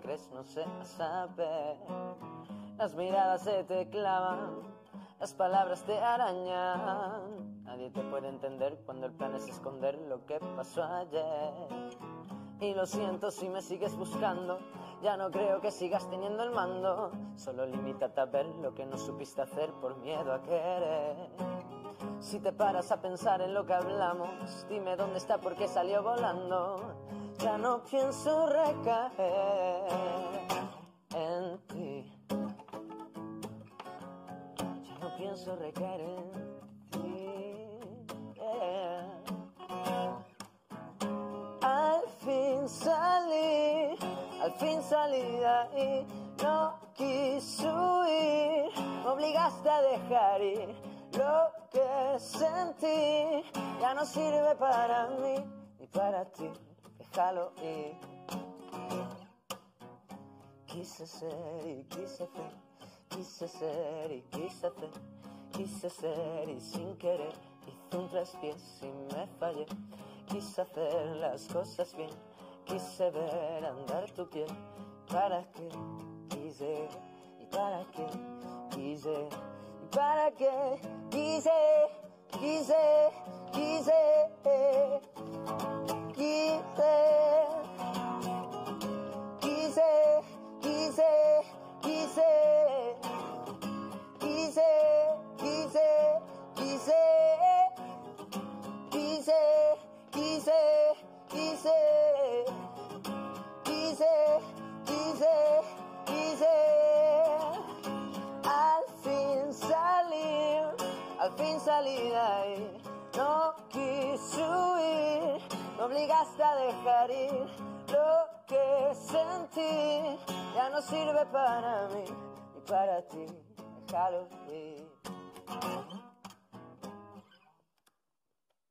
crees, no sé, a saber. Las miradas se te clavan, las palabras te arañan. Nadie te puede entender cuando el plan es esconder lo que pasó ayer. Y lo siento si me sigues buscando, ya no creo que sigas teniendo el mando. Solo limítate a ver lo que no supiste hacer por miedo a querer. Si te paras a pensar en lo que hablamos, dime dónde está porque salió volando. Ya no pienso recaer en ti. Ya no pienso recaer en ti. Al fin salí, al fin salí de ahí. No quise huir, me obligaste a dejar ir lo que sentí. Ya no sirve para mí ni para ti, ir. Quise ser y quise hacer, quise ser y quise hacer, quise ser y sin querer hice un traspiés y me fallé. Quise hacer las cosas bien, quise ver andar tu piel. ¿Para qué quise? ¿Y para qué quise? ¿Y para qué quise? Quise, quise, quise, al fin salir de ahí. No quise huir, me obligaste a dejar ir lo que sentí. Ya no sirve para mí ni para ti, déjalo ir.